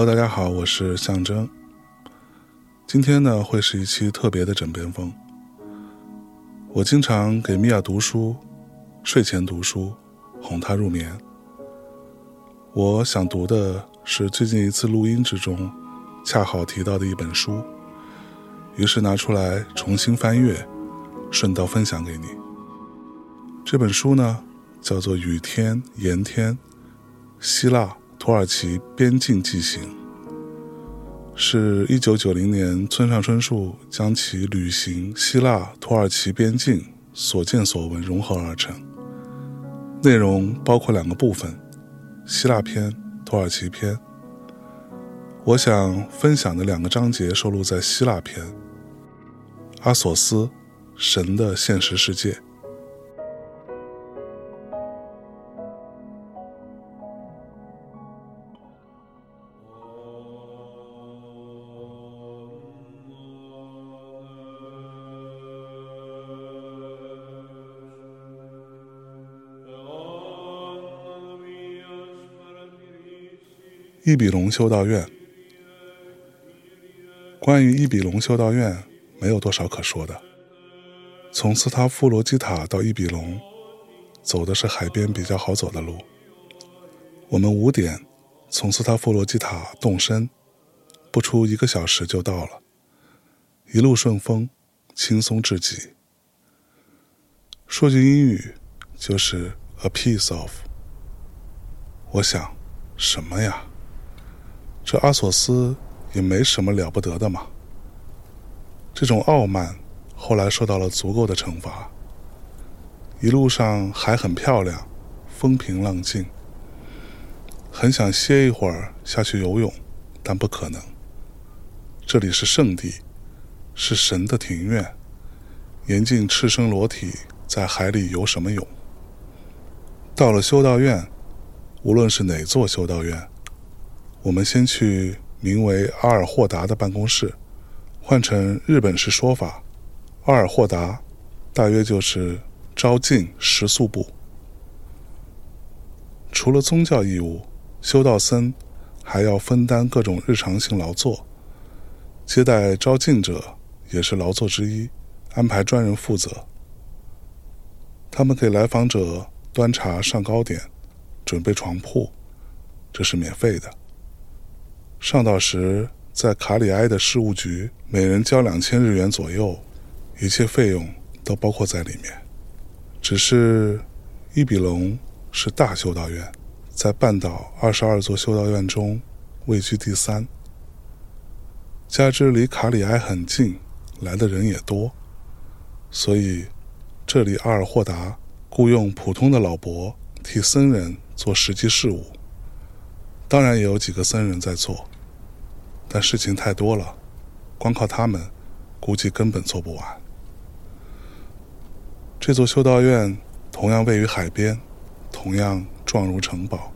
Hello，大家好，我是象征。今天呢，会是一期特别的枕边风。我经常给米娅读书，睡前读书，哄她入眠。我想读的是最近一次录音之中，恰好提到的一本书，于是拿出来重新翻阅，顺道分享给你。这本书呢，叫做《雨天盐天：希腊土耳其边境记行》，是一九九零年村上春树将其旅行希腊土耳其边境所见所闻融合而成。内容包括两个部分。希腊篇、土耳其篇，我想分享的两个章节收录在希腊篇。阿索斯，神的现实世界。伊比龙修道院。关于伊比龙修道院，没有多少可说的。从斯塔夫罗基塔到伊比龙，走的是海边比较好走的路。我们五点从斯塔夫罗基塔动身，不出一个小时就到了，一路顺风，轻松至极。说句英语，就是 a piece of。我想，什么呀？这阿索斯也没什么了不得的嘛。这种傲慢后来受到了足够的惩罚。一路上还很漂亮，风平浪静。很想歇一会儿下去游泳，但不可能。这里是圣地，是神的庭院，严禁赤身裸体在海里游什么泳。到了修道院，无论是哪座修道院。我们先去名为阿尔霍达的办公室，换成日本式说法，阿尔霍达大约就是招进食宿部。除了宗教义务，修道僧还要分担各种日常性劳作，接待招进者也是劳作之一，安排专人负责。他们给来访者端茶上糕点，准备床铺，这是免费的。上岛时，在卡里埃的事务局，每人交两千日元左右，一切费用都包括在里面。只是伊比龙是大修道院，在半岛二十二座修道院中位居第三，加之离卡里埃很近，来的人也多，所以这里阿尔霍达雇佣普通的老伯替僧人做实际事务。当然也有几个僧人在做，但事情太多了，光靠他们，估计根本做不完。这座修道院同样位于海边，同样状如城堡，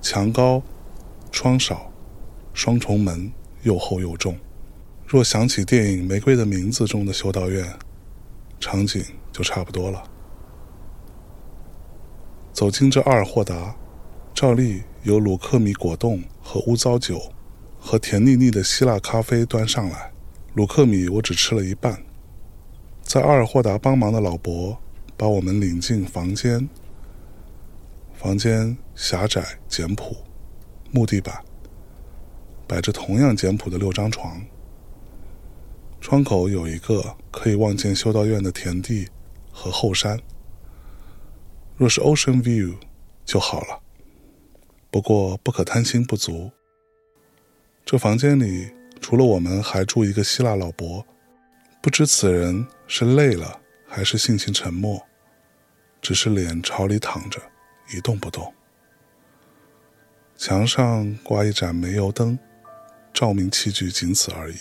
墙高，窗少，双重门又厚又重。若想起电影《玫瑰的名字》中的修道院，场景就差不多了。走进这阿尔霍达。照例有鲁克米果冻和乌糟酒，和甜腻腻的希腊咖啡端上来。鲁克米我只吃了一半。在阿尔霍达帮忙的老伯把我们领进房间。房间狭窄简朴，木地板，摆着同样简朴的六张床。窗口有一个可以望见修道院的田地和后山。若是 Ocean View 就好了。不过不可贪心不足。这房间里除了我们，还住一个希腊老伯，不知此人是累了还是性情沉默，只是脸朝里躺着，一动不动。墙上挂一盏煤油灯，照明器具仅此而已。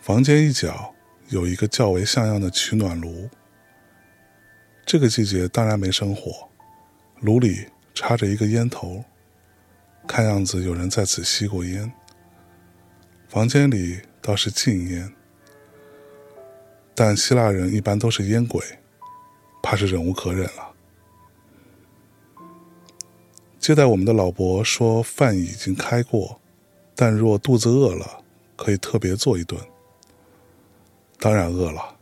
房间一角有一个较为像样的取暖炉。这个季节当然没生火，炉里。插着一个烟头，看样子有人在此吸过烟。房间里倒是禁烟，但希腊人一般都是烟鬼，怕是忍无可忍了。接待我们的老伯说饭已经开过，但若肚子饿了，可以特别做一顿。当然饿了，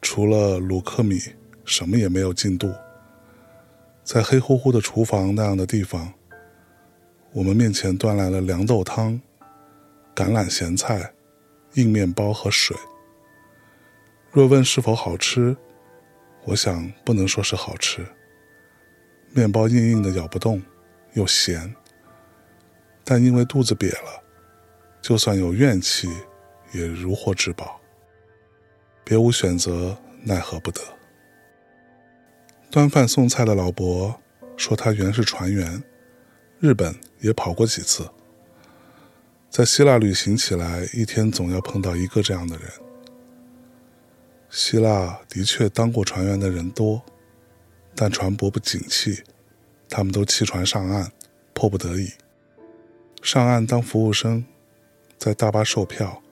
除了鲁克米，什么也没有进肚。在黑乎乎的厨房那样的地方，我们面前端来了凉豆汤、橄榄咸菜、硬面包和水。若问是否好吃，我想不能说是好吃。面包硬硬的，咬不动，又咸。但因为肚子瘪了，就算有怨气，也如获至宝。别无选择，奈何不得。端饭送菜的老伯说，他原是船员，日本也跑过几次。在希腊旅行起来，一天总要碰到一个这样的人。希腊的确当过船员的人多，但船舶不景气，他们都弃船上岸，迫不得已上岸当服务生，在大巴售票，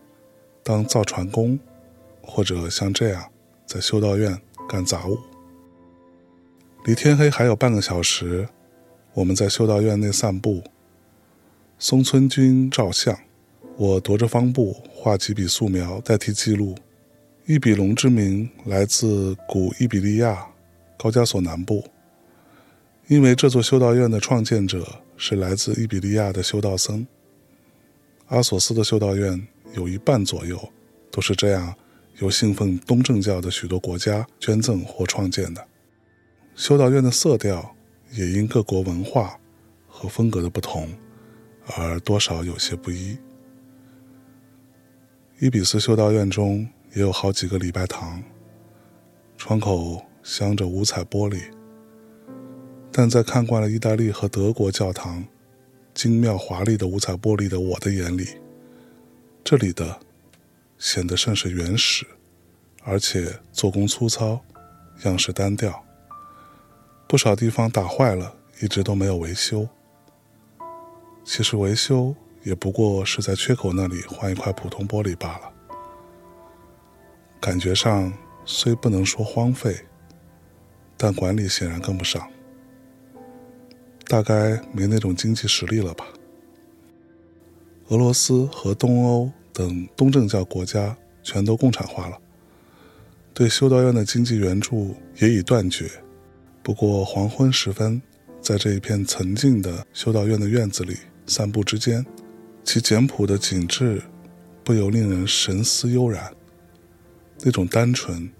当造船工。或者像这样，在修道院干杂物。离天黑还有半个小时，我们在修道院内散步。松村君照相，我踱着方步画几笔素描代替记录。伊比龙之名来自古伊比利亚高加索南部，因为这座修道院的创建者是来自伊比利亚的修道僧。阿索斯的修道院有一半左右都是这样。由信奉东正教的许多国家捐赠或创建的修道院的色调，也因各国文化和风格的不同，而多少有些不一。伊比斯修道院中也有好几个礼拜堂，窗口镶着五彩玻璃，但在看惯了意大利和德国教堂精妙华丽的五彩玻璃的我的眼里，这里的。显得甚是原始，而且做工粗糙，样式单调。不少地方打坏了，一直都没有维修。其实维修也不过是在缺口那里换一块普通玻璃罢了。感觉上虽不能说荒废，但管理显然跟不上，大概没那种经济实力了吧。俄罗斯和东欧。等东正教国家全都共产化了，对修道院的经济援助也已断绝。不过黄昏时分，在这一片曾静的修道院的院子里散步之间，其简朴的景致不由令人神思悠然。那种单纯，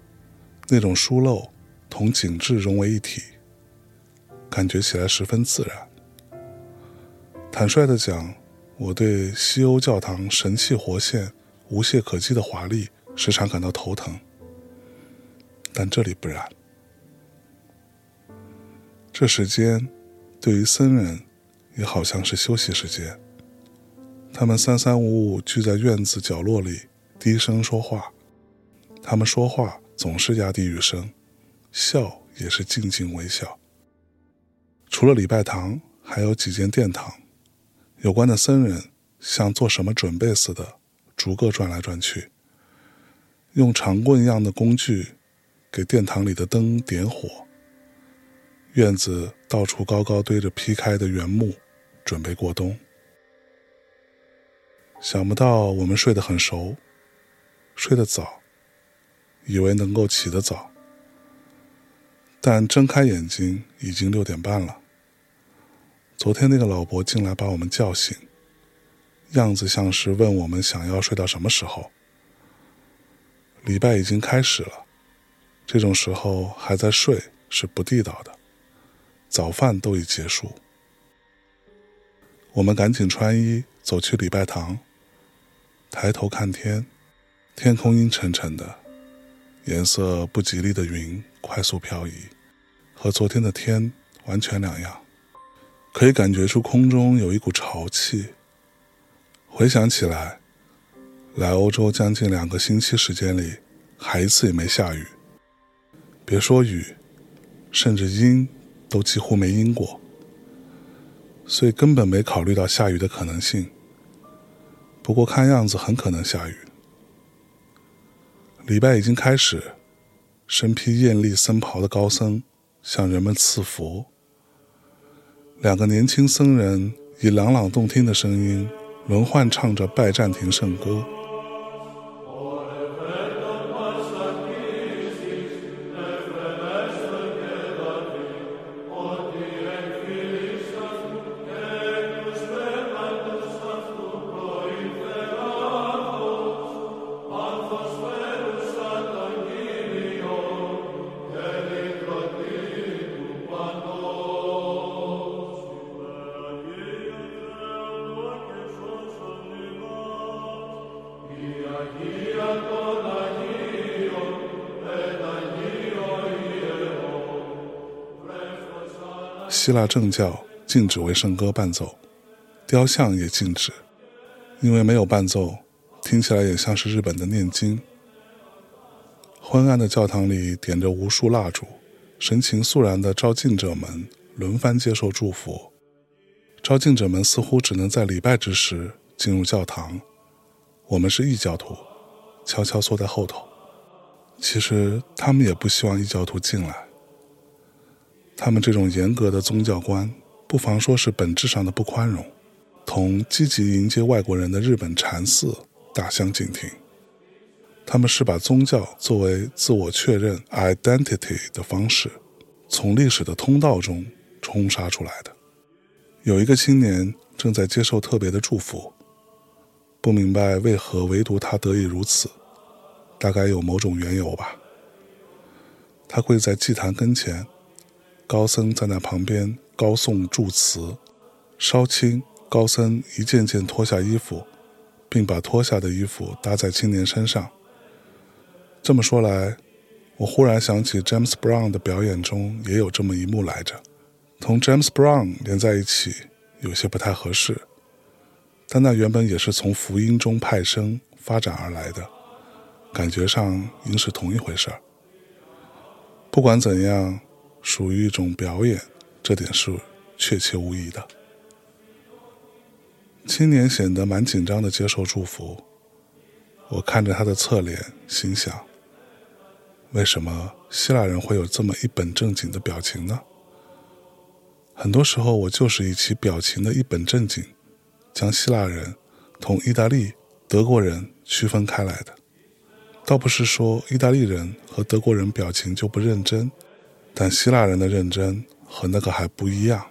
那种疏漏，同景致融为一体，感觉起来十分自然。坦率的讲。我对西欧教堂神气活现、无懈可击的华丽时常感到头疼，但这里不然。这时间对于僧人也好像是休息时间，他们三三五五聚在院子角落里低声说话，他们说话总是压低语声，笑也是静静微笑。除了礼拜堂，还有几间殿堂。有关的僧人像做什么准备似的，逐个转来转去，用长棍一样的工具给殿堂里的灯点火。院子到处高高堆着劈开的原木，准备过冬。想不到我们睡得很熟，睡得早，以为能够起得早，但睁开眼睛已经六点半了。昨天那个老伯进来把我们叫醒，样子像是问我们想要睡到什么时候。礼拜已经开始了，这种时候还在睡是不地道的。早饭都已结束，我们赶紧穿衣走去礼拜堂。抬头看天，天空阴沉沉的，颜色不吉利的云快速漂移，和昨天的天完全两样。可以感觉出空中有一股潮气。回想起来，来欧洲将近两个星期时间里，还一次也没下雨。别说雨，甚至阴都几乎没阴过，所以根本没考虑到下雨的可能性。不过看样子很可能下雨。礼拜已经开始，身披艳丽僧袍的高僧向人们赐福。两个年轻僧人以朗朗动听的声音轮换唱着拜占庭圣歌。希腊正教禁止为圣歌伴奏，雕像也禁止，因为没有伴奏，听起来也像是日本的念经。昏暗的教堂里点着无数蜡烛，神情肃然的招敬者们轮番接受祝福。招敬者们似乎只能在礼拜之时进入教堂，我们是异教徒，悄悄缩在后头。其实他们也不希望异教徒进来。他们这种严格的宗教观，不妨说是本质上的不宽容，同积极迎接外国人的日本禅寺大相径庭。他们是把宗教作为自我确认 （identity） 的方式，从历史的通道中冲杀出来的。有一个青年正在接受特别的祝福，不明白为何唯独他得以如此，大概有某种缘由吧。他跪在祭坛跟前。高僧在那旁边高诵祝词，稍顷，高僧一件件脱下衣服，并把脱下的衣服搭在青年身上。这么说来，我忽然想起 James Brown 的表演中也有这么一幕来着。同 James Brown 连在一起有些不太合适，但那原本也是从福音中派生发展而来的，感觉上应是同一回事儿。不管怎样。属于一种表演，这点是确切无疑的。青年显得蛮紧张的接受祝福，我看着他的侧脸，心想：为什么希腊人会有这么一本正经的表情呢？很多时候，我就是以其表情的一本正经，将希腊人同意大利、德国人区分开来的。倒不是说意大利人和德国人表情就不认真。但希腊人的认真和那个还不一样，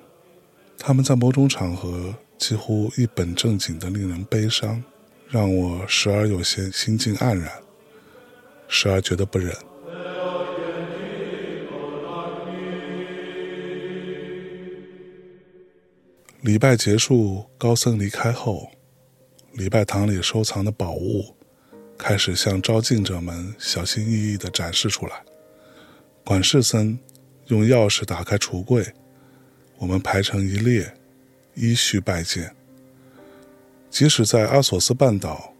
他们在某种场合几乎一本正经的令人悲伤，让我时而有些心境黯然，时而觉得不忍。礼拜结束，高僧离开后，礼拜堂里收藏的宝物开始向招敬者们小心翼翼地展示出来，管事僧。用钥匙打开橱柜，我们排成一列，依序拜见。即使在阿索斯半岛、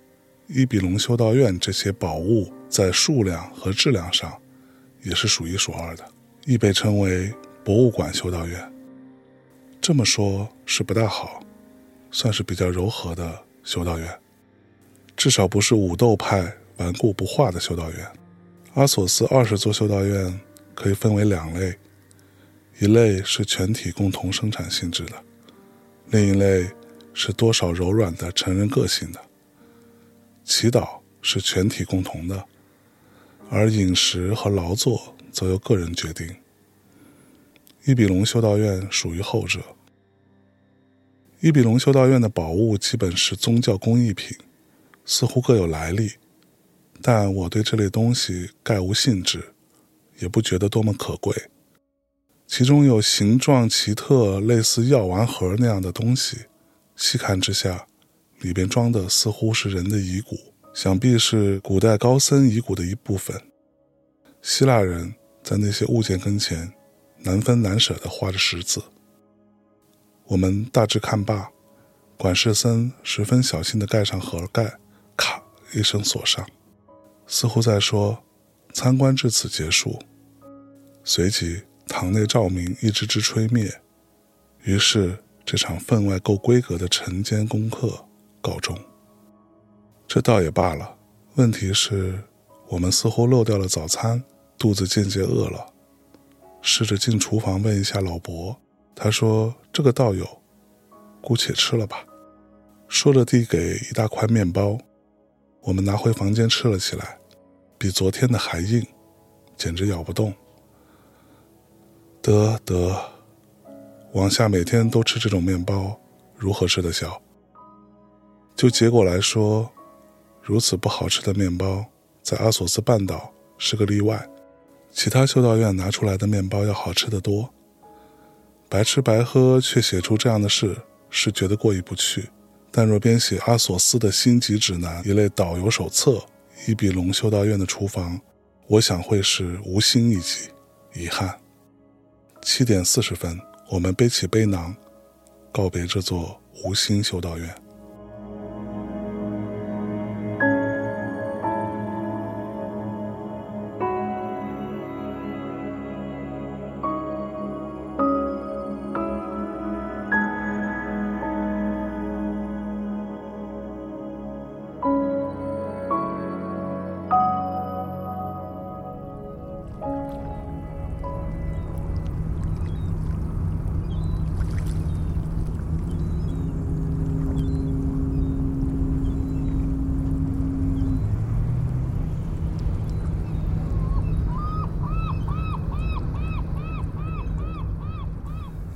伊比隆修道院，这些宝物在数量和质量上也是数一数二的，亦被称为博物馆修道院。这么说，是不大好，算是比较柔和的修道院，至少不是武斗派顽固不化的修道院。阿索斯二十座修道院。可以分为两类，一类是全体共同生产性质的，另一类是多少柔软的成人个性的。祈祷是全体共同的，而饮食和劳作则由个人决定。伊比隆修道院属于后者。伊比隆修道院的宝物基本是宗教工艺品，似乎各有来历，但我对这类东西概无兴致。也不觉得多么可贵，其中有形状奇特、类似药丸盒那样的东西，细看之下，里边装的似乎是人的遗骨，想必是古代高僧遗骨的一部分。希腊人在那些物件跟前，难分难舍地画着十字。我们大致看罢，管事僧十分小心地盖上盒盖，咔一声锁上，似乎在说。参观至此结束，随即堂内照明一支支吹灭，于是这场分外够规格的晨间功课告终。这倒也罢了，问题是，我们似乎漏掉了早餐，肚子渐渐饿了。试着进厨房问一下老伯，他说这个道友，姑且吃了吧。”说着递给一大块面包，我们拿回房间吃了起来，比昨天的还硬，简直咬不动。得得，往下每天都吃这种面包，如何吃得消？就结果来说，如此不好吃的面包，在阿索斯半岛是个例外。其他修道院拿出来的面包要好吃得多。白吃白喝却写出这样的事，是觉得过意不去。但若编写阿索斯的星级指南一类导游手册，伊比龙修道院的厨房，我想会是无心一击。遗憾。七点四十分，我们背起背囊，告别这座无心修道院。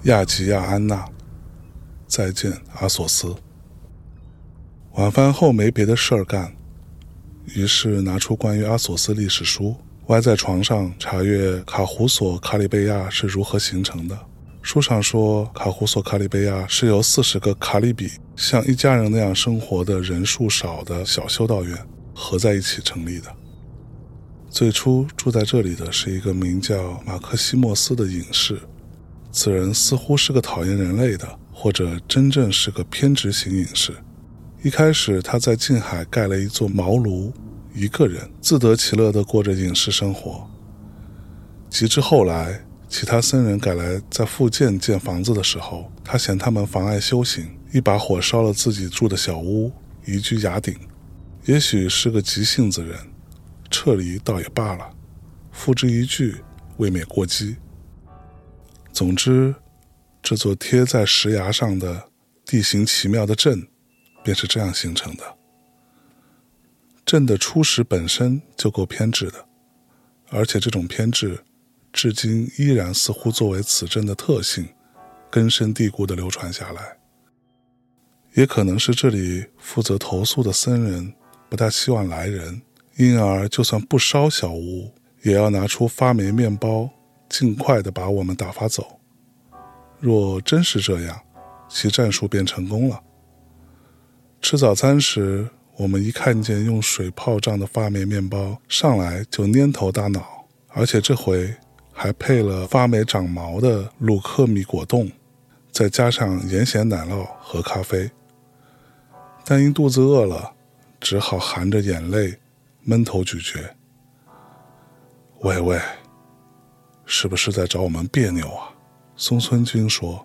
亚吉亚安娜，再见，阿索斯。晚饭后没别的事儿干，于是拿出关于阿索斯历史书，歪在床上查阅卡胡索卡里贝亚是如何形成的。书上说，卡胡索卡里贝亚是由四十个卡里比像一家人那样生活的人数少的小修道院合在一起成立的。最初住在这里的是一个名叫马克西莫斯的隐士。此人似乎是个讨厌人类的，或者真正是个偏执型隐士。一开始，他在近海盖了一座茅庐，一个人自得其乐地过着隐士生活。及至后来，其他僧人赶来在附近建房子的时候，他嫌他们妨碍修行，一把火烧了自己住的小屋，移居崖顶。也许是个急性子人，撤离倒也罢了，付之一炬，未免过激。总之，这座贴在石崖上的地形奇妙的镇，便是这样形成的。镇的初始本身就够偏执的，而且这种偏执，至今依然似乎作为此镇的特性，根深蒂固地流传下来。也可能是这里负责投诉的僧人不大希望来人，因而就算不烧小屋，也要拿出发霉面包。尽快的把我们打发走。若真是这样，其战术便成功了。吃早餐时，我们一看见用水泡胀的发霉面包，上来就蔫头大脑，而且这回还配了发霉长毛的鲁克米果冻，再加上盐咸奶酪和咖啡。但因肚子饿了，只好含着眼泪闷头咀嚼。喂喂。是不是在找我们别扭啊？松村君说：“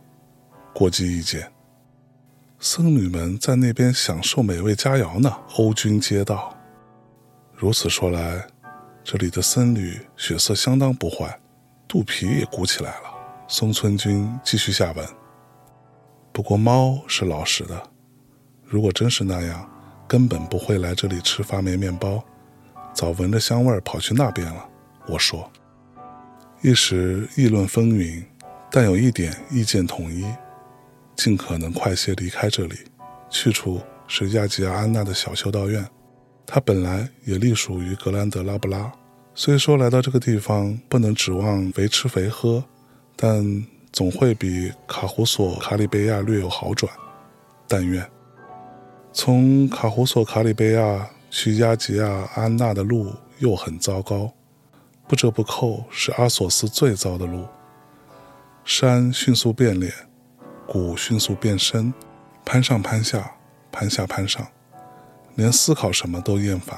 过激意见。”僧侣们在那边享受美味佳肴呢。欧君接道：“如此说来，这里的僧侣血色相当不坏，肚皮也鼓起来了。”松村君继续下文：“不过猫是老实的，如果真是那样，根本不会来这里吃发霉面包，早闻着香味跑去那边了。”我说。一时议论纷纭，但有一点意见统一：尽可能快些离开这里。去处是亚吉亚安娜的小修道院，它本来也隶属于格兰德拉布拉。虽说来到这个地方不能指望肥吃肥喝，但总会比卡胡索卡里贝亚略有好转。但愿。从卡胡索卡里贝亚去亚吉亚安娜的路又很糟糕。不折不扣是阿索斯最糟的路。山迅速变脸，谷迅速变深，攀上攀下，攀下攀上，连思考什么都厌烦。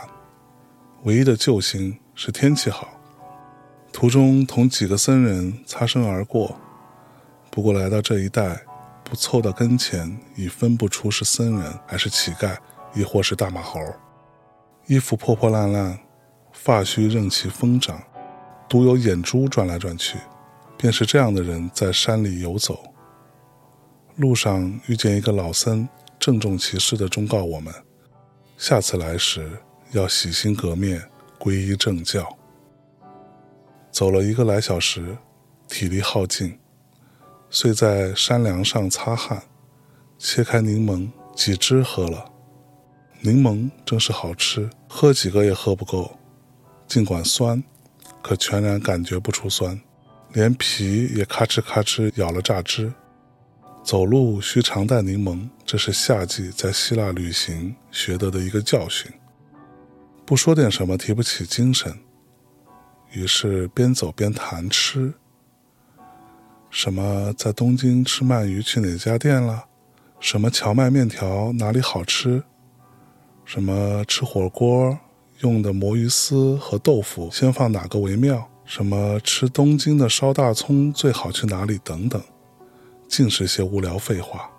唯一的救星是天气好。途中同几个僧人擦身而过，不过来到这一带，不凑到跟前已分不出是僧人还是乞丐，亦或是大马猴。衣服破破烂烂，发须任其疯长。独有眼珠转来转去，便是这样的人在山里游走。路上遇见一个老僧，郑重其事地忠告我们：下次来时要洗心革面，皈依正教。走了一个来小时，体力耗尽，遂在山梁上擦汗，切开柠檬几汁喝了。柠檬真是好吃，喝几个也喝不够。尽管酸，可全然感觉不出酸，连皮也咔哧咔哧咬了榨汁。走路需常带柠檬，这是夏季在希腊旅行学得的一个教训。不说点什么提不起精神。于是边走边谈吃，什么在东京吃鳗鱼去哪家店了？什么荞麦面条哪里好吃？什么吃火锅用的魔芋丝和豆腐先放哪个为妙？什么吃东京的烧大葱最好去哪里？等等，尽是些无聊废话。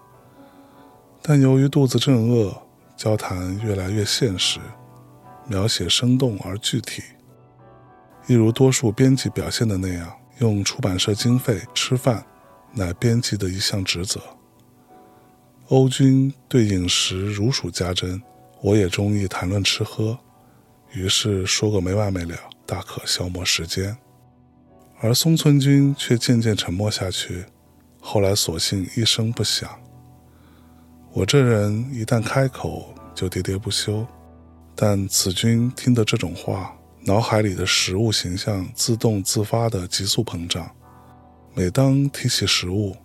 但由于肚子正饿，交谈越来越现实，描写生动而具体。一如多数编辑表现的那样，用出版社经费吃饭，乃编辑的一项职责。欧军对饮食如数家珍，我也中意谈论吃喝，于是说个没完没了，大可消磨时间。而松村君却渐渐沉默下去，后来索性一声不响。我这人一旦开口就喋喋不休，但此君听得这种话。脑海里的食物形象自动自发的急速膨胀，每当提起食物，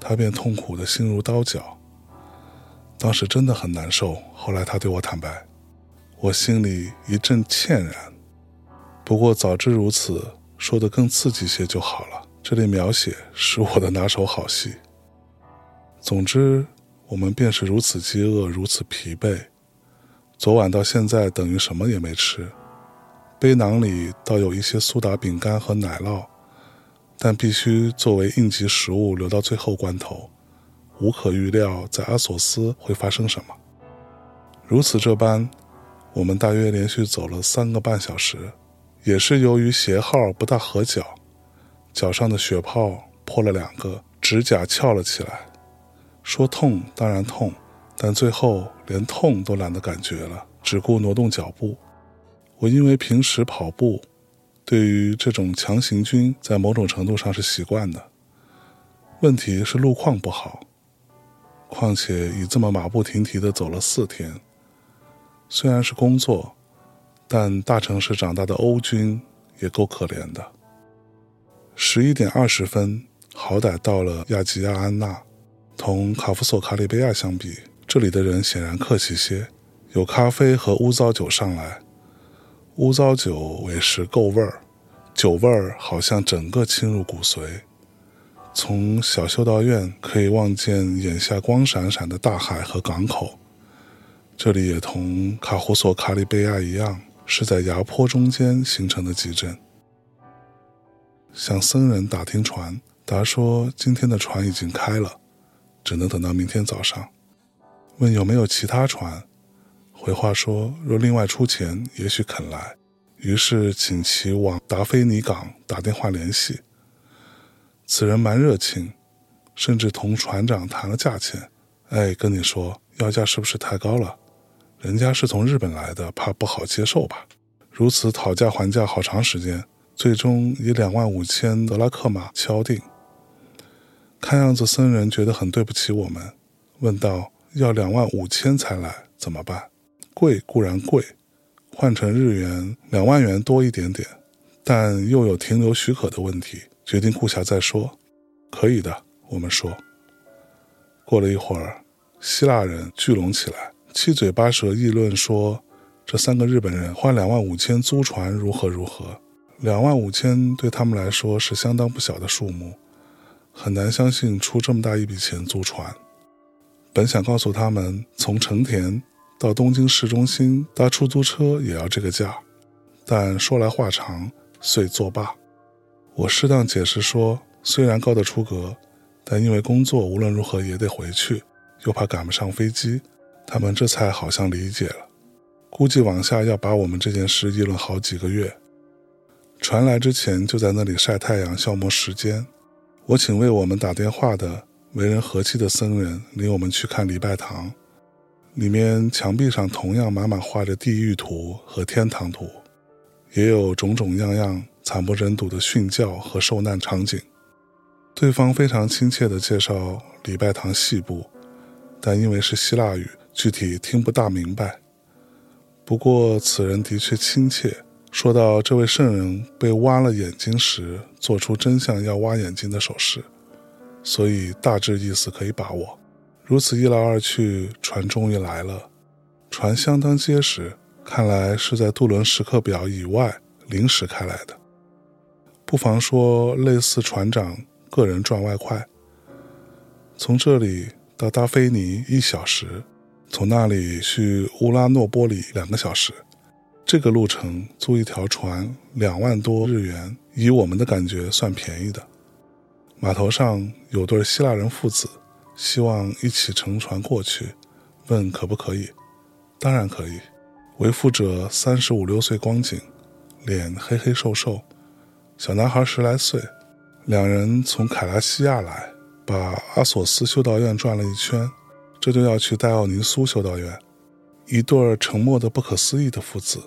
他便痛苦的心如刀绞。当时真的很难受。后来他对我坦白，我心里一阵歉然。不过早知如此，说的更刺激些就好了。这类描写是我的拿手好戏。总之，我们便是如此饥饿，如此疲惫。昨晚到现在等于什么也没吃。背囊里倒有一些苏打饼干和奶酪，但必须作为应急食物留到最后关头。无可预料，在阿索斯会发生什么。如此这般，我们大约连续走了三个半小时，也是由于鞋号不大合脚，脚上的血泡破了两个，指甲翘了起来。说痛当然痛，但最后连痛都懒得感觉了，只顾挪动脚步。我因为平时跑步，对于这种强行军在某种程度上是习惯的。问题是路况不好，况且已这么马不停蹄地走了四天。虽然是工作，但大城市长大的欧军也够可怜的。十一点二十分，好歹到了亚吉亚安娜。同卡夫索卡里贝亚相比，这里的人显然客气些，有咖啡和乌糟酒上来。乌糟酒委实够味儿，酒味儿好像整个侵入骨髓。从小修道院可以望见眼下光闪闪的大海和港口。这里也同卡胡索卡里贝亚一样，是在崖坡中间形成的集镇。向僧人打听船，答说今天的船已经开了，只能等到明天早上。问有没有其他船。回话说，若另外出钱，也许肯来。于是请其往达菲尼港打电话联系。此人蛮热情，甚至同船长谈了价钱。哎，跟你说，要价是不是太高了？人家是从日本来的，怕不好接受吧？如此讨价还价好长时间，最终以两万五千德拉克马敲定。看样子僧人觉得很对不起我们，问道：要两万五千才来，怎么办？贵固然贵，换成日元两万元多一点点，但又有停留许可的问题，决定顾下再说。可以的，我们说。过了一会儿，希腊人聚拢起来，七嘴八舌议论说，这三个日本人花两万五千租船如何如何。两万五千对他们来说是相当不小的数目，很难相信出这么大一笔钱租船。本想告诉他们，从成田。到东京市中心搭出租车也要这个价，但说来话长，遂作罢。我适当解释说，虽然高得出格，但因为工作无论如何也得回去，又怕赶不上飞机，他们这才好像理解了。估计往下要把我们这件事议论好几个月。船来之前就在那里晒太阳消磨时间。我请为我们打电话的为人和气的僧人领我们去看礼拜堂，里面墙壁上同样满满画着地狱图和天堂图，也有种种样样惨不忍睹的殉教和受难场景。对方非常亲切地介绍礼拜堂细部，但因为是希腊语，具体听不大明白。不过此人的确亲切，说到这位圣人被挖了眼睛时，做出真相要挖眼睛的手势，所以大致意思可以把握。如此一来二去，船终于来了，船相当结实，看来是在渡轮时刻表以外临时开来的。不妨说类似船长。个人赚外快，从这里到达菲尼一小时，从那里去乌拉诺波里两个小时。这个路程租一条船两万多日元，以我们的感觉算便宜的。码头上有对希腊人父子，希望一起乘船过去，问可不可以？当然可以。为父者三十五六岁光景，脸黑黑瘦瘦，小男孩十来岁。两人从凯拉西亚来，把阿索斯修道院转了一圈，这就要去戴奥尼苏修道院。一对沉默的不可思议的父子，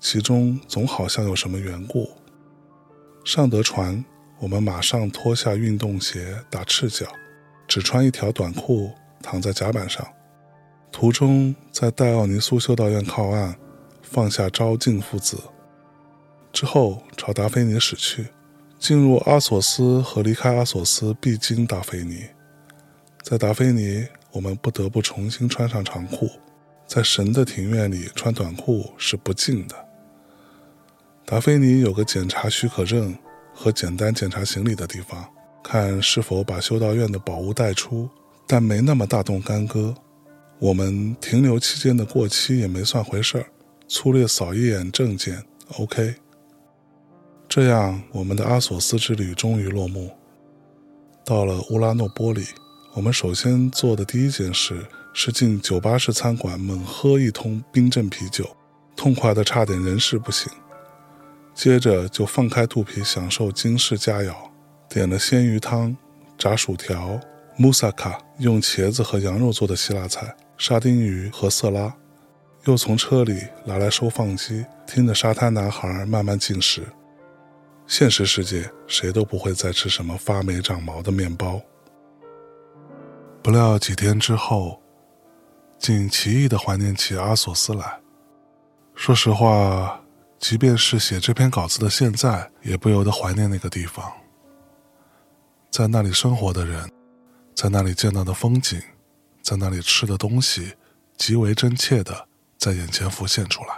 其中总好像有什么缘故。上得船，我们马上脱下运动鞋，打赤脚，只穿一条短裤，躺在甲板上。途中在戴奥尼苏修道院靠岸，放下昭敬父子，之后朝达菲尼驶去。进入阿索斯和离开阿索斯必经达菲尼，在达菲尼，我们不得不重新穿上长裤。在神的庭院里穿短裤是不敬的。达菲尼有个检查许可证和简单检查行李的地方，看是否把修道院的宝物带出，但没那么大动干戈。我们停留期间的过期也没算回事儿，粗略扫一眼证件，OK。这样，我们的阿索斯之旅终于落幕。到了乌拉诺波里，我们首先做的第一件事是进酒吧式餐馆猛喝一通冰镇啤酒，痛快的差点人事不省。接着就放开肚皮享受京式佳肴，点了鲜鱼汤、炸薯条、穆萨卡用茄子和羊肉做的希腊菜、沙丁鱼和色拉，又从车里拿来收放机，听着沙滩男孩慢慢进食。现实世界，谁都不会再吃什么发霉长毛的面包。不料几天之后，竟奇异的怀念起阿索斯来。说实话，即便是写这篇稿子的现在，也不由得怀念那个地方。在那里生活的人，在那里见到的风景，在那里吃的东西，极为真切的在眼前浮现出来。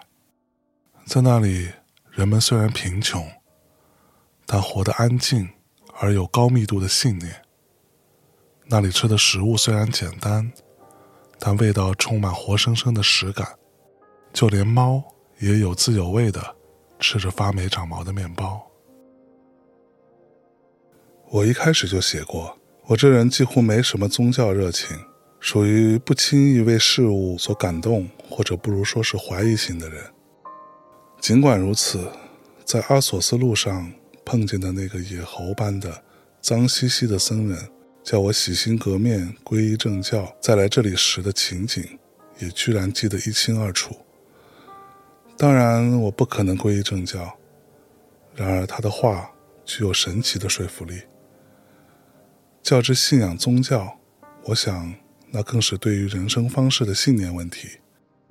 在那里，人们虽然贫穷。但活得安静而有高密度的信念。那里吃的食物虽然简单，但味道充满活生生的实感。就连猫也有滋有味的吃着发霉长毛的面包。我一开始就写过，我这人几乎没什么宗教热情，属于不轻易为事物所感动，或者不如说是怀疑型的人。尽管如此，在阿索斯路上。碰见的那个野猴般的脏兮兮的僧人，叫我洗心革面、皈依正教，再来这里时的情景，也居然记得一清二楚。当然，我不可能皈依正教，然而他的话具有神奇的说服力。较之信仰宗教，我想那更是对于人生方式的信念问题。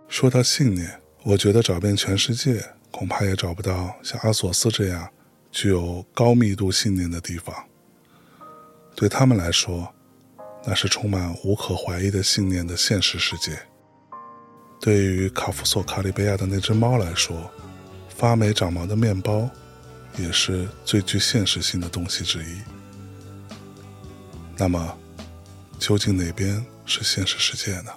说到信念，我觉得找遍全世界，恐怕也找不到像阿索斯这样。具有高密度信念的地方，对他们来说，那是充满无可怀疑的信念的现实世界。对于卡夫索卡里贝亚的那只猫来说，发霉长毛的面包，也是最具现实性的东西之一。那么，究竟哪边是现实世界呢？